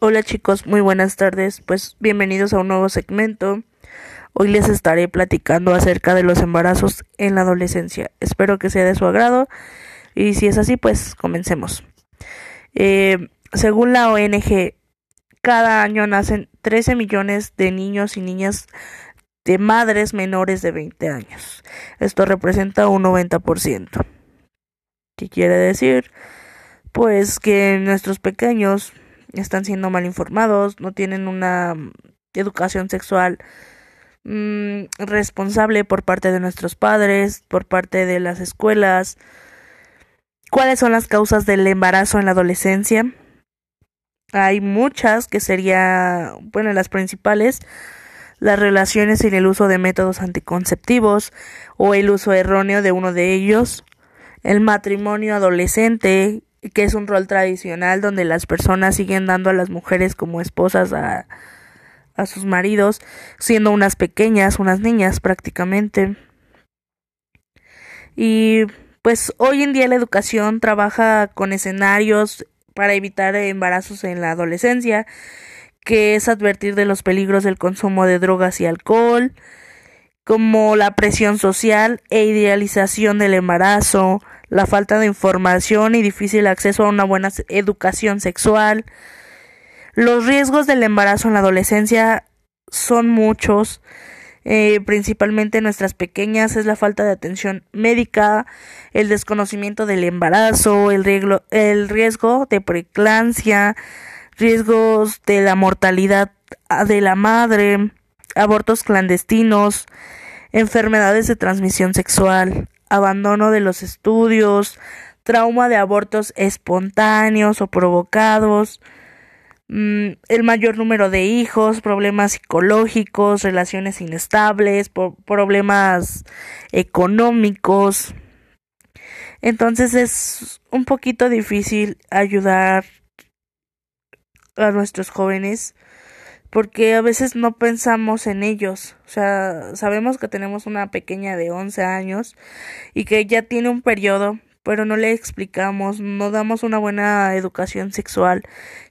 Hola chicos, muy buenas tardes. Pues bienvenidos a un nuevo segmento. Hoy les estaré platicando acerca de los embarazos en la adolescencia. Espero que sea de su agrado y si es así, pues comencemos. Eh, según la ONG, cada año nacen 13 millones de niños y niñas de madres menores de 20 años. Esto representa un 90%. ¿Qué quiere decir? Pues que nuestros pequeños están siendo mal informados, no tienen una educación sexual mmm, responsable por parte de nuestros padres, por parte de las escuelas. ¿Cuáles son las causas del embarazo en la adolescencia? Hay muchas que sería, bueno, las principales, las relaciones sin el uso de métodos anticonceptivos o el uso erróneo de uno de ellos, el matrimonio adolescente que es un rol tradicional donde las personas siguen dando a las mujeres como esposas a, a sus maridos, siendo unas pequeñas, unas niñas prácticamente. Y pues hoy en día la educación trabaja con escenarios para evitar embarazos en la adolescencia, que es advertir de los peligros del consumo de drogas y alcohol, como la presión social e idealización del embarazo, la falta de información y difícil acceso a una buena educación sexual. Los riesgos del embarazo en la adolescencia son muchos, eh, principalmente nuestras pequeñas, es la falta de atención médica, el desconocimiento del embarazo, el riesgo, el riesgo de preeclampsia, riesgos de la mortalidad de la madre, abortos clandestinos, enfermedades de transmisión sexual, abandono de los estudios, trauma de abortos espontáneos o provocados, mm, el mayor número de hijos, problemas psicológicos, relaciones inestables, problemas económicos. Entonces es un poquito difícil ayudar a nuestros jóvenes porque a veces no pensamos en ellos. O sea, sabemos que tenemos una pequeña de 11 años y que ya tiene un periodo, pero no le explicamos, no damos una buena educación sexual,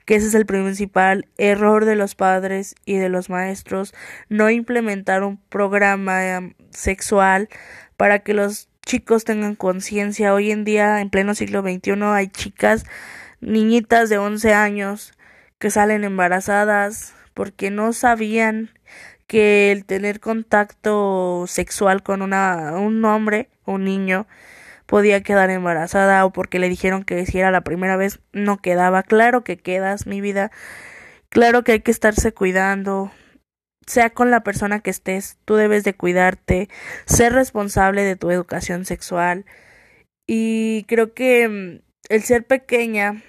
que ese es el principal error de los padres y de los maestros, no implementar un programa em, sexual para que los chicos tengan conciencia. Hoy en día, en pleno siglo XXI, hay chicas, niñitas de 11 años, que salen embarazadas, porque no sabían que el tener contacto sexual con una, un hombre, un niño, podía quedar embarazada o porque le dijeron que si era la primera vez no quedaba. Claro que quedas, mi vida. Claro que hay que estarse cuidando. Sea con la persona que estés, tú debes de cuidarte, ser responsable de tu educación sexual. Y creo que mm, el ser pequeña,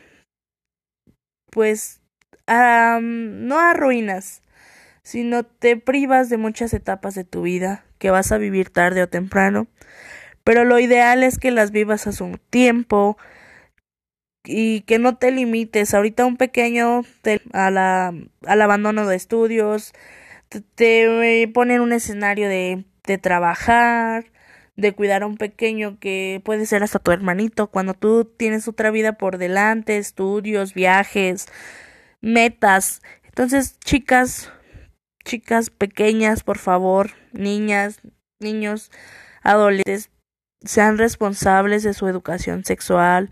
pues no arruinas, sino te privas de muchas etapas de tu vida que vas a vivir tarde o temprano. Pero lo ideal es que las vivas a su tiempo y que no te limites. Ahorita un pequeño te, a la, al abandono de estudios, te, te ponen un escenario de, de trabajar, de cuidar a un pequeño que puede ser hasta tu hermanito, cuando tú tienes otra vida por delante, estudios, viajes, metas. Entonces, chicas, chicas pequeñas, por favor, niñas, niños, adolescentes, sean responsables de su educación sexual.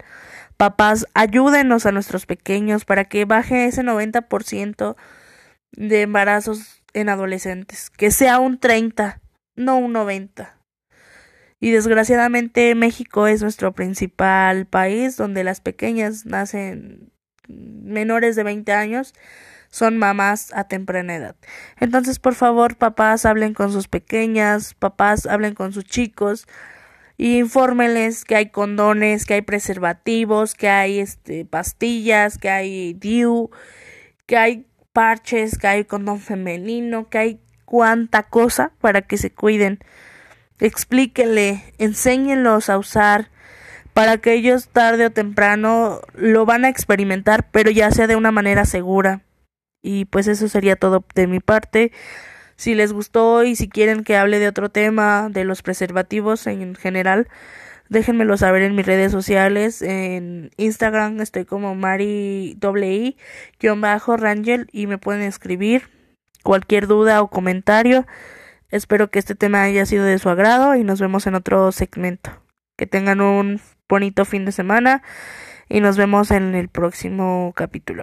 Papás, ayúdenos a nuestros pequeños para que baje ese 90% de embarazos en adolescentes, que sea un 30, no un 90. Y desgraciadamente México es nuestro principal país donde las pequeñas nacen menores de 20 años son mamás a temprana edad. Entonces, por favor, papás hablen con sus pequeñas, papás hablen con sus chicos y infórmenles que hay condones, que hay preservativos, que hay este pastillas, que hay DIU, que hay parches, que hay condón femenino, que hay cuanta cosa para que se cuiden. Explíquenle, enséñenlos a usar para que ellos tarde o temprano lo van a experimentar, pero ya sea de una manera segura. Y pues eso sería todo de mi parte. Si les gustó y si quieren que hable de otro tema, de los preservativos en general, Déjenmelo saber en mis redes sociales. En Instagram estoy como Mari bajo Rangel y me pueden escribir cualquier duda o comentario. Espero que este tema haya sido de su agrado y nos vemos en otro segmento. Que tengan un bonito fin de semana y nos vemos en el próximo capítulo.